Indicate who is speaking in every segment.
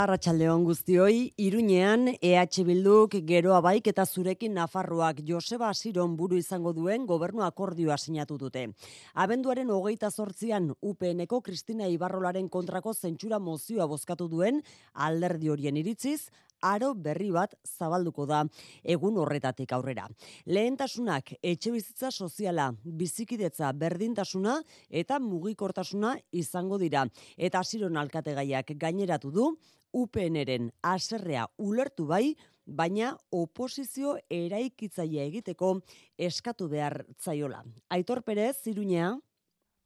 Speaker 1: Arratxaldeon guztioi, Iruñean EH Bilduk geroa baik eta zurekin Nafarroak Joseba Asiron buru izango duen gobernu akordioa sinatu dute. Abenduaren hogeita zortzian UPNeko Kristina Ibarrolaren kontrako zentsura mozioa bozkatu duen alderdi horien iritziz, aro berri bat zabalduko da egun horretatik aurrera. Lehentasunak etxe bizitza soziala, bizikidetza berdintasuna eta mugikortasuna izango dira. Eta asiron alkategaiak gaineratu du, UPNren aserrea ulertu bai, baina oposizio eraikitzailea egiteko eskatu behar zaiola. Aitor Perez, Iruñea.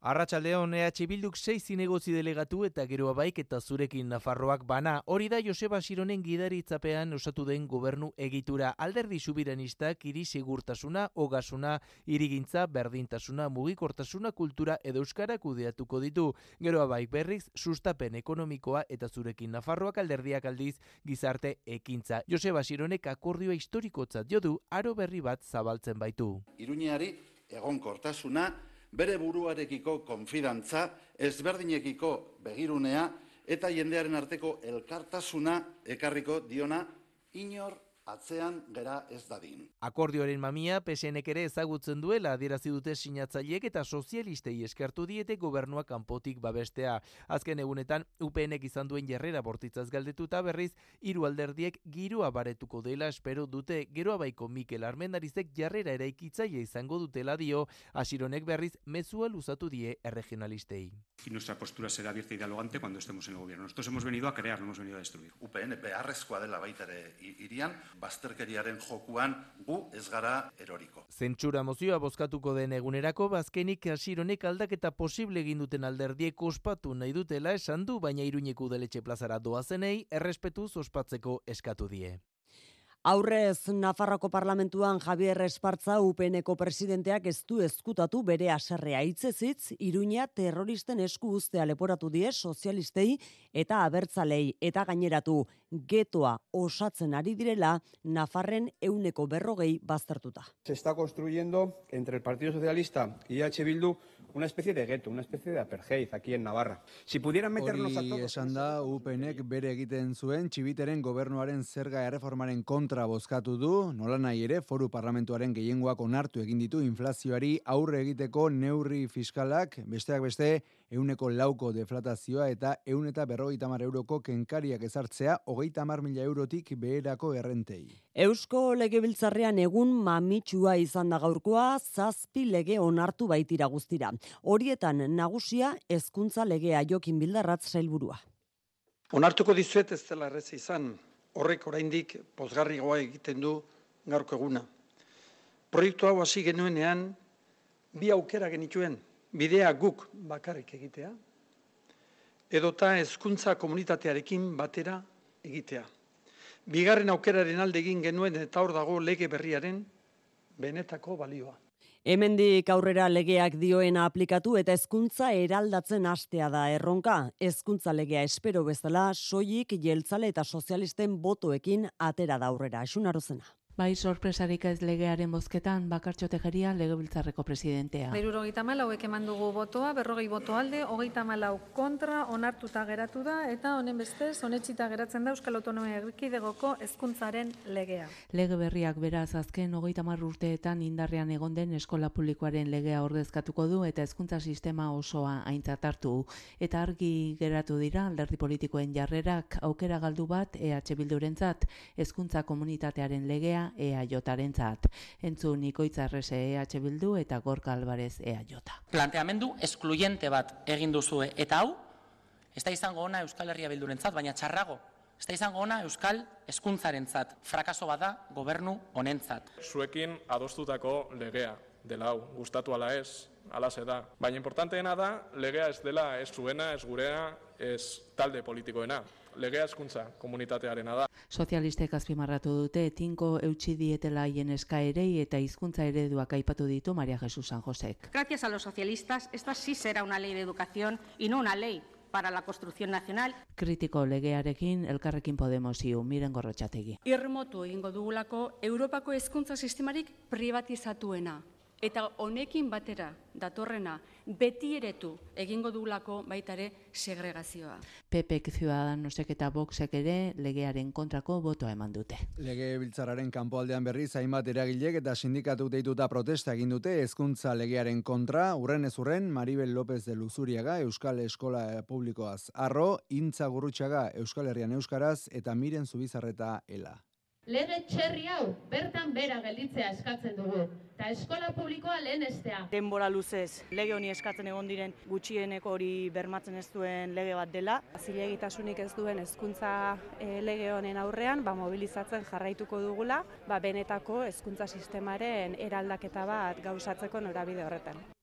Speaker 2: Arratxaldeon EH Bilduk 6 zinegotzi delegatu eta gero baik eta zurekin Nafarroak bana. Hori da Joseba Sironen gidaritzapean osatu den gobernu egitura. Alderdi subiranistak iri segurtasuna, hogasuna, irigintza, berdintasuna, mugikortasuna, kultura edo euskara kudeatuko ditu. Gero baik berriz, sustapen ekonomikoa eta zurekin Nafarroak alderdiak aldiz gizarte ekintza. Joseba Sironek akordioa historikotzat jodu aro berri bat zabaltzen baitu.
Speaker 3: Iruñeari egonkortasuna, bere buruarekiko konfidantza, ezberdinekiko begirunea eta jendearen arteko elkartasuna ekarriko diona inor atzean gera ez dadin.
Speaker 2: Akordioaren mamia PSNek ere ezagutzen duela adierazi dute sinatzaileek eta sozialistei eskertu diete gobernua kanpotik babestea. Azken egunetan UPNek izan duen jarrera bortitzaz galdetuta berriz hiru alderdiek girua baretuko dela espero dute. Geroa baiko Mikel Armendarizek jarrera eraikitzaile izango dutela dio, asironek berriz mezua luzatu die erregionalistei.
Speaker 4: Y nuestra postura será abierta y dialogante cuando estemos en el gobierno. Nosotros hemos venido a crear, no hemos venido a destruir.
Speaker 3: UPN beharrezkoa dela baita ere irian, bazterkeriaren jokuan gu ez gara eroriko.
Speaker 2: Zentsura mozioa bozkatuko den egunerako bazkenik hasironek aldaketa posible egin duten alderdiek ospatu nahi dutela esan du baina iruñeko udaletxe plazara doazenei errespetuz ospatzeko eskatu die.
Speaker 1: Aurrez, Nafarroko parlamentuan Javier Espartza UPNeko presidenteak ez du ezkutatu bere aserrea hitzezitz, Iruña terroristen esku ustea leporatu die sozialistei eta abertzalei eta gaineratu getoa osatzen ari direla Nafarren euneko berrogei baztertuta.
Speaker 5: Se está construyendo entre el Partido Socialista y H. Bildu una especie de gueto, una especie de apartheid aquí en Navarra. Si pudieran meternos
Speaker 6: Hori
Speaker 5: a todos...
Speaker 6: esan da UPNek bere egiten zuen txibiteren gobernuaren zerga erreformaren kontra bozkatu du, nola nahi ere foru parlamentuaren gehiengoak onartu egin ditu inflazioari aurre egiteko neurri fiskalak, besteak beste, euneko lauko deflatazioa eta eun eta berrogeita mar euroko kenkariak ezartzea hogeita mar mila eurotik beherako errentei.
Speaker 1: Eusko legebiltzarrean egun mamitsua izan da gaurkoa, zazpi lege onartu baitira guztira. Horietan nagusia hezkuntza legea jokin bildarratz sailburua.
Speaker 7: Onartuko dizuet ez dela errez izan, horrek oraindik pozgarrigoa egiten du gaurko eguna. Proiektu hau hasi genuenean, bi aukera genituen, bidea guk bakarrik egitea, edota hezkuntza komunitatearekin batera egitea. Bigarren aukeraren alde egin genuen eta hor dago lege berriaren benetako balioa.
Speaker 1: Hemendik aurrera legeak dioena aplikatu eta hezkuntza eraldatzen hastea da erronka. Hezkuntza legea espero bezala soilik jeltzale eta sozialisten botoekin atera da aurrera. Esun arozena.
Speaker 8: Bai, sorpresarik ez legearen bozketan, bakartxo tejeria legebiltzarreko presidentea.
Speaker 9: Beruro hogeita malau eman dugu botoa, berrogei boto alde, hogeita malau kontra, onartuta geratu da, eta honen bestez, honetxita geratzen da Euskal Autonomia Erkidegoko hezkuntzaren legea.
Speaker 8: Lege berriak beraz azken hogeita mar urteetan indarrean egon den eskola publikoaren legea ordezkatuko du eta hezkuntza sistema osoa aintzat hartu. Eta argi geratu dira alderdi politikoen jarrerak aukera galdu bat EH Bildurentzat hezkuntza komunitatearen legea EAJaren zat. Entzun Ikoitza Arrese EH Bildu eta Gorka Alvarez EAJ.
Speaker 10: Planteamendu eskluyente bat egin duzue eta hau ez da izango ona Euskal Herria Bildurentzat, baina txarrago. Ez da izango ona Euskal hezkuntzarentzat. Frakaso bada gobernu honentzat.
Speaker 11: Zuekin adostutako legea dela hau, gustatu ala ez, ala da. Baina importanteena da, legea ez dela ez zuena, ez gurea, ez talde politikoena legea hezkuntza komunitatearena da.
Speaker 8: Sozialistek azpimarratu dute tinko eutxi dietela haien eskaerei eta hizkuntza ereduak aipatu ditu Maria Jesús San Josek.
Speaker 12: Gracias a los socialistas, esta sí será una ley de educación y no una ley para la construcción nacional.
Speaker 8: Kritiko legearekin elkarrekin Podemos iu, miren gorrotxategi.
Speaker 13: Irmotu egingo dugulako Europako hezkuntza sistemarik privatizatuena.
Speaker 12: Eta honekin batera datorrena beti eretu egingo dugulako baitare segregazioa.
Speaker 8: Pepek Ciudadanosek eta Voxek ere legearen kontrako botoa eman dute.
Speaker 6: Lege biltzararen kanpoaldean berriz hainbat eragilek eta sindikatu deituta protesta egin dute hezkuntza legearen kontra, urren ez urren Maribel López de Luzuriaga Euskal Eskola Publikoaz arro, Intza Gurrutxaga Euskal Herrian Euskaraz eta Miren Zubizarreta Ela.
Speaker 13: Lege txerri hau bertan bera gelditzea eskatzen dugu eta eskola publikoa lehen estea.
Speaker 14: Denbora luzez lege honi eskatzen egon diren gutxieneko hori bermatzen ez duen lege bat dela.
Speaker 15: Zilegitasunik ez duen hezkuntza e, lege honen aurrean ba, mobilizatzen jarraituko dugula ba, benetako hezkuntza sistemaren eraldaketa bat gauzatzeko norabide horretan.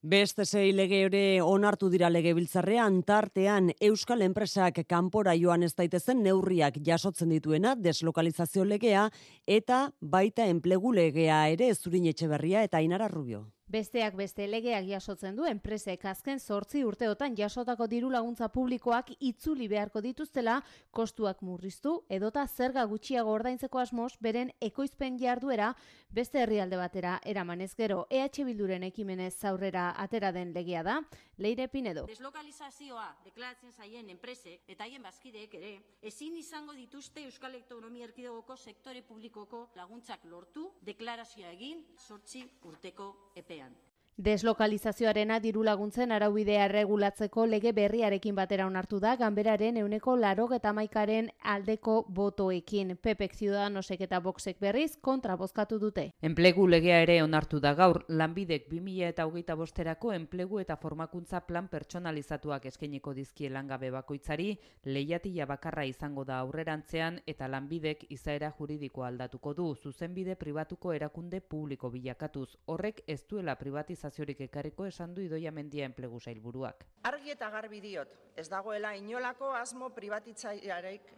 Speaker 1: Beste sei lege ere onartu dira legebiltzarrean tartean Euskal enpresak kanpora joan ez daitezen neurriak jasotzen dituena deslokalizazio legea eta baita enplegu legea ere Zurin Etxeberria eta Ainara Rubio.
Speaker 16: Besteak beste legeak jasotzen du enpresek azken sortzi urteotan jasotako diru laguntza publikoak itzuli beharko dituztela kostuak murriztu edota zerga gutxiago ordaintzeko asmoz beren ekoizpen jarduera beste herrialde batera eramanez gero. EH Bilduren ekimenez zaurrera atera den legea da. Leire Pinedo.
Speaker 12: Deslokalizazioa deklaratzen zaien enpresek eta haien bazkideek ere ezin izango dituzte Euskal Autonomia Erkidegoko sektore publikoko laguntzak lortu deklarazioa egin sortzi urteko epe batean.
Speaker 16: Deslokalizazioarena diru laguntzen araubidea regulatzeko lege berriarekin batera onartu da ganberaren euneko laro maikaren aldeko botoekin. Pepek Ciudadanosek eta Boxek berriz kontra bozkatu dute.
Speaker 8: Enplegu legea ere onartu da gaur, lanbidek 2000 eta hogeita bosterako enplegu eta formakuntza plan pertsonalizatuak eskeniko dizkie langabe bakoitzari, lehiatila bakarra izango da aurrerantzean eta lanbidek izaera juridiko aldatuko du, zuzenbide pribatuko erakunde publiko bilakatuz. Horrek ez duela privatizazioa privatizaziorik ekarriko esan du idoia mendia enplegu zailburuak.
Speaker 17: Argi eta garbi diot, ez dagoela inolako asmo privatitzaiarek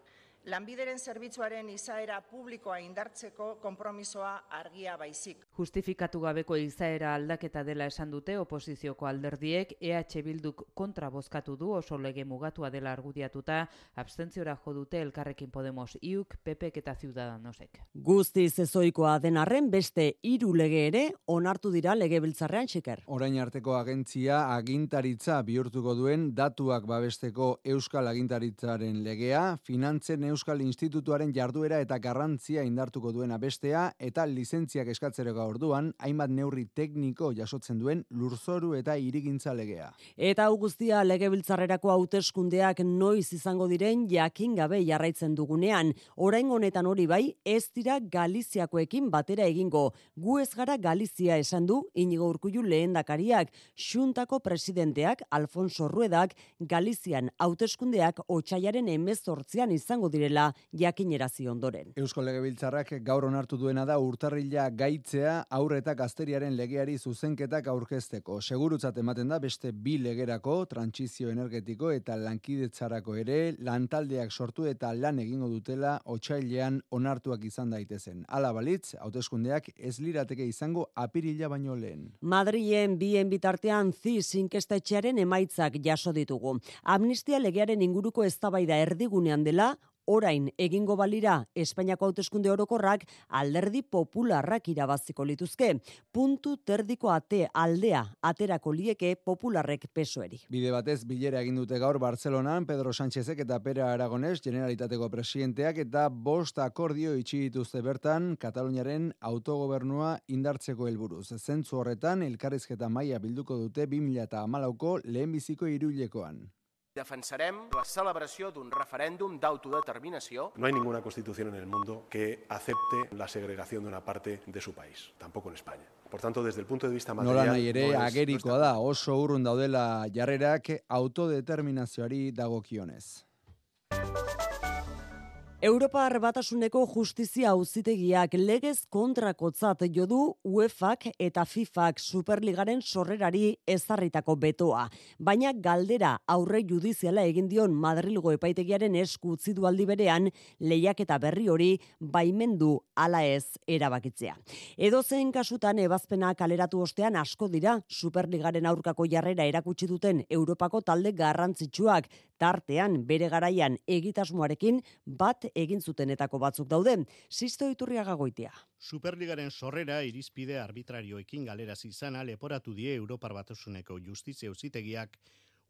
Speaker 17: lanbideren zerbitzuaren izaera publikoa indartzeko konpromisoa argia baizik.
Speaker 8: Justifikatu gabeko izaera aldaketa dela esan dute oposizioko alderdiek EH Bilduk kontra bozkatu du oso lege mugatua dela argudiatuta abstentziora jo dute elkarrekin Podemos iuk, Pepek eta Ciudadanosek.
Speaker 1: Guzti zezoikoa denarren beste hiru lege ere onartu dira legebiltzarrean xiker.
Speaker 6: Orain arteko agentzia agintaritza bihurtuko duen datuak babesteko Euskal Agintaritzaren legea, finantzen Euskal Institutuaren jarduera eta garrantzia indartuko duena bestea eta lizentziak eskatzereko orduan hainbat neurri tekniko jasotzen duen lurzoru eta irigintza legea.
Speaker 1: Eta augustia legebiltzarrerako hauteskundeak noiz izango diren jakin gabe jarraitzen dugunean, orain honetan hori bai ez dira Galiziakoekin batera egingo. Gu ez gara Galizia esan du inigo urkullu lehendakariak, xuntako presidenteak Alfonso Ruedak Galizian hauteskundeak otxaiaren emezortzian izango dira direla jakinerazi ondoren.
Speaker 6: Eusko Legebiltzarrak gaur onartu duena da urtarrila gaitzea aurreta gazteriaren legeari zuzenketak aurkezteko. Segurutzat ematen da beste bi legerako, trantsizio energetiko eta lankidetzarako ere, lantaldeak sortu eta lan egingo dutela otsailean onartuak izan daitezen. Ala balitz, hauteskundeak ez lirateke izango apirila baino lehen.
Speaker 1: Madrien bien bitartean zi sinkestetxearen emaitzak jaso ditugu. Amnistia legearen inguruko eztabaida erdigunean dela, orain egingo balira Espainiako hauteskunde orokorrak alderdi popularrak irabaziko lituzke. Puntu terdiko ate aldea aterako lieke popularrek pesoeri.
Speaker 6: Bide batez bilera egin dute gaur Barcelonan Pedro Sánchezek eta Pera Aragones Generalitateko presidenteak eta bost akordio itxi dituzte bertan Kataluniaren autogobernua indartzeko helburuz. Zentzu horretan elkarrizketa maila bilduko dute 2014ko lehenbiziko iruilekoan.
Speaker 18: Defensarem la celebració d'un referèndum d'autodeterminació.
Speaker 19: No hay ninguna constitución en el mundo que acepte la segregación de una parte de su país, tampoco en España. Por tanto, desde el punto de vista material...
Speaker 6: Nola nahi ere, no agerikoa da, oso urrun daudela jarrerak autodeterminazioari dagokionez.
Speaker 1: Europa Batasuneko justizia auzitegiak legez kontrakotzat jodu UEFAk eta FIFAk Superligaren sorrerari ezarritako betoa. Baina galdera aurre judiziala egin dion Madrilgo epaitegiaren esku utzi du aldi berean lehiak eta berri hori baimendu ala ez erabakitzea. Edo zen kasutan ebazpena kaleratu ostean asko dira Superligaren aurkako jarrera erakutsi duten Europako talde garrantzitsuak Tartean bere garaian egitasmoarekin bat egin zutenetako batzuk daude. Sisto iturriaga goitea.
Speaker 20: Superligaren sorrera irizpide arbitrarioekin galerazi izana leporatu die Europar Batasuneko Justizia Auzitegiak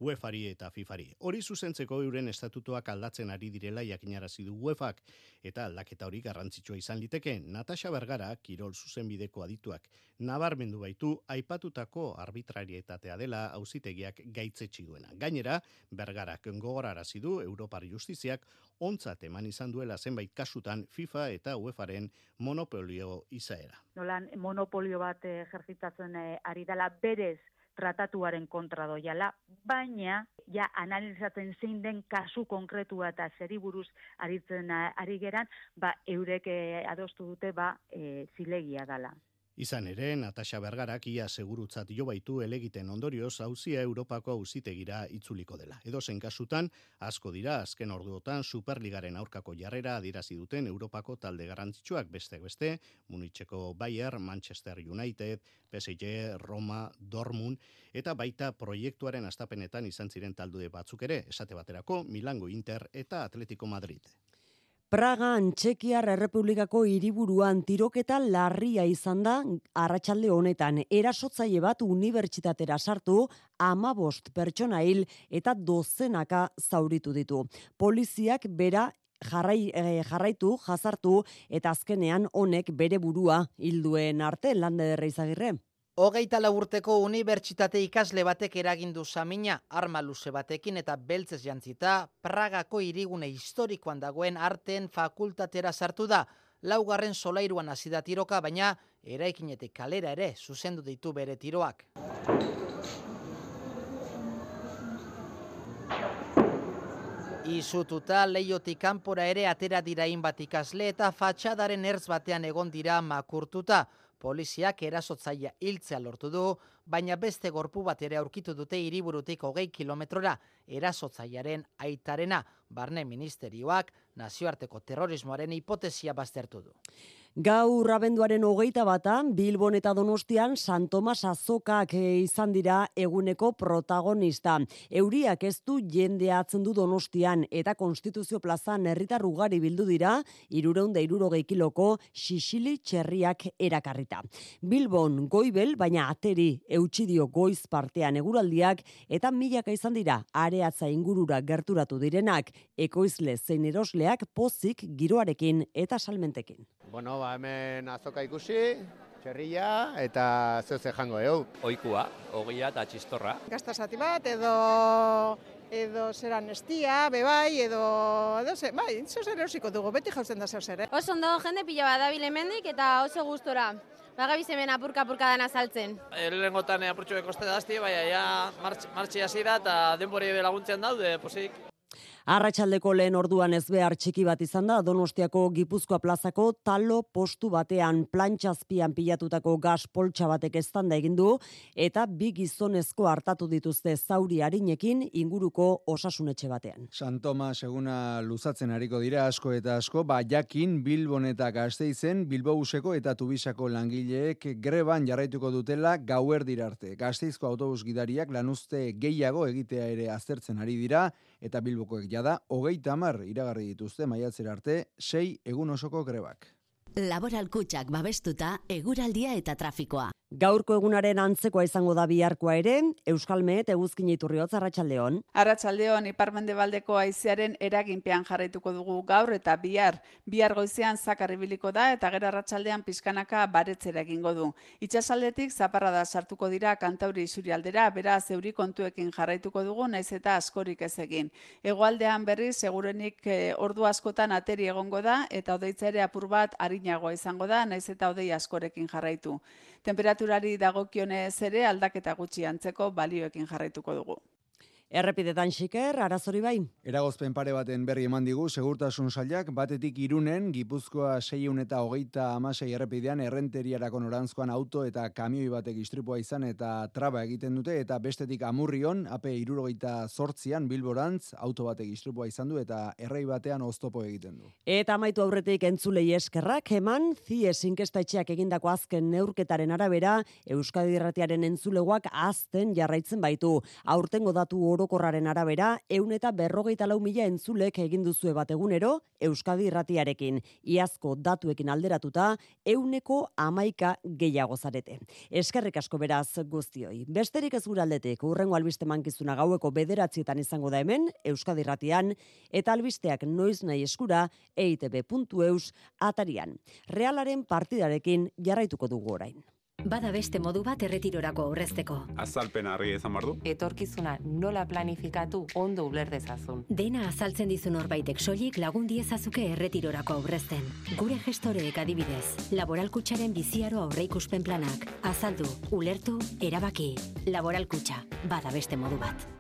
Speaker 20: UEFari eta FIFari. Hori zuzentzeko euren estatutuak aldatzen ari direla jakinarazi du UEFak eta aldaketa hori garrantzitsua izan liteke. Natasha Bergara, Kirol zuzenbideko adituak, nabarmendu baitu aipatutako arbitrarietatea dela auzitegiak gaitzetsi duena. Gainera, Bergarak gogorarazi du Europar Justiziak ontzat eman izan duela zenbait kasutan FIFA eta UEFaren monopolio izaera.
Speaker 21: Nolan monopolio bat ejertzitatzen eh, ari dela berez tratatuaren kontra doiala, baina ja analizatzen zein den kasu konkretua eta zeri buruz aritzen ari geran, ba eurek eh, adostu dute ba e, zilegia dala.
Speaker 20: Izan ere, Natasha Bergarak ia segurutzat jo baitu elegiten ondorioz hauzia Europako auzitegira itzuliko dela. Edo zen kasutan, asko dira azken orduotan Superligaren aurkako jarrera adirazi duten Europako talde garrantzitsuak beste beste, Munitzeko Bayer, Manchester United, PSG, Roma, Dortmund eta baita proiektuaren astapenetan izan ziren taldude batzuk ere, esate baterako Milango Inter eta Atletico Madrid.
Speaker 1: Pragan Txekiar Errepublikako hiriburuan tiroketa larria izan da arratsalde honetan. Erasotzaile bat unibertsitatera sartu, amabost pertsona hil eta dozenaka zauritu ditu. Poliziak bera jarrai, eh, jarraitu, jazartu eta azkenean honek bere burua hilduen arte lande derreizagirre.
Speaker 22: Hogeita urteko unibertsitate ikasle batek eragindu samina arma luze batekin eta beltzez jantzita Pragako irigune historikoan dagoen arteen fakultatera sartu da. Laugarren solairuan hasi da tiroka, baina eraikinetik kalera ere zuzendu ditu bere tiroak. Izututa leiotik kanpora ere atera dirain bat ikasle eta fatxadaren ertz batean egon dira makurtuta. Poliziak erasotzaia hiltzea lortu du, baina beste gorpu bat ere aurkitu dute hiriburutik hogei kilometrora erasotzaiaren aitarena. Barne ministerioak nazioarteko terrorismoaren hipotesia baztertu du.
Speaker 1: Gaur abenduaren hogeita batan, Bilbon eta Donostian San Tomas azokak eh, izan dira eguneko protagonista. Euriak ez du jendea atzen du Donostian eta Konstituzio plazan herritar ugari bildu dira, irureun da irurogei kiloko xixili txerriak erakarrita. Bilbon goibel, baina ateri eutxidio goiz partean eguraldiak eta milaka izan dira areatza ingurura gerturatu direnak, ekoizle zein erosleak pozik giroarekin eta salmentekin.
Speaker 23: Bueno, ba, hemen azoka ikusi, txerria eta zeu ze jango egu.
Speaker 24: Oikua, ogia eta txistorra.
Speaker 25: Gazta zati bat edo edo zeran estia, bebai, edo, edo ze, bai, zeu zer erosiko dugu, beti jauzen da zeu zer, eh?
Speaker 26: Oso ondo jende pila bat dabil hemendik eta oso gustora. Bagabiz hemen apurka-apurka dana saltzen.
Speaker 24: Lehengotan apurtxo bekoste dazti, bai, ja, martxi hasi da eta denbori laguntzen daude, posik.
Speaker 1: Arratxaldeko lehen orduan ez behar txiki bat izan da, Donostiako Gipuzkoa plazako talo postu batean plantxazpian pilatutako gas poltsa batek estanda egin du eta bi gizonezko hartatu dituzte zauri harinekin inguruko osasunetxe batean.
Speaker 6: Santoma seguna luzatzen hariko dira asko eta asko, ba jakin Bilbon eta Gasteizen, Bilbouseko eta Tubisako langileek greban jarraituko dutela gauer dirarte. Gasteizko autobus gidariak lanuzte gehiago egitea ere aztertzen ari dira, eta Bilbokoek jada hogeita hamar iragarri dituzte maiatzera arte sei egun osoko grebak.
Speaker 27: Laboral kutsak babestuta eguraldia eta trafikoa.
Speaker 1: Gaurko egunaren antzekoa izango da biharkoa ere, Euskalmet eguzkin iturriotz Arratsaldeon.
Speaker 28: Arratsaldeon iparmendebaldeko haizearen eraginpean jarraituko dugu gaur eta bihar. Bihar goizean zakar ibiliko da eta gero arratsaldean pizkanaka baretzera egingo du. Itsasaldetik zaparrada sartuko dira kantauri aldera, beraz euri kontuekin jarraituko dugu naiz eta askorik ez egin. Hegoaldean berri segurenik e, ordu askotan ateri egongo da eta odeitza ere apur bat arinagoa izango da naiz eta odei askorekin jarraitu. Temperaturari dagokionez ere aldaketa gutxi antzeko balioekin jarraituko dugu.
Speaker 1: Errepidetan xiker, arazori bai.
Speaker 6: Eragozpen pare baten berri eman digu, segurtasun sailak, batetik irunen, Gipuzkoa seiun eta hogeita amasei errepidean, errenteriarako norantzkoan auto eta kamioi batek istripua izan eta traba egiten dute, eta bestetik amurrion, ape irurogeita sortzian, bilborantz, auto batek istripua izan du, eta errei batean oztopo egiten du.
Speaker 1: Eta amaitu aurretik entzulei eskerrak, eman, zie etxeak egindako azken neurketaren arabera, Euskadi Irratiaren entzulegoak azten jarraitzen baitu. Aurtengo datu orokorraren arabera, eun eta berrogeita lau mila entzulek egin duzue bat egunero, Euskadi irratiarekin. Iazko datuekin alderatuta, euneko amaika gehiago zarete. Eskerrik asko beraz guztioi. Besterik ez guraldetik, urrengo albiste mankizuna gaueko bederatzietan izango da hemen, Euskadi irratian, eta albisteak noiz nahi eskura, eitb.eus atarian. Realaren partidarekin jarraituko dugu orain.
Speaker 27: Bada beste modu bat erretirorako aurrezteko.
Speaker 29: Azalpen argi izan bardu.
Speaker 30: Etorkizuna nola planifikatu ondo uler dezazun.
Speaker 27: Dena azaltzen dizun horbaitek soilik lagun diezazuke erretirorako aurrezten. Gure gestoreek adibidez, laboralkutsaren biziaro aurreikuspen planak. Azaldu, ulertu, erabaki. Laboralkutxa, bada beste modu bat.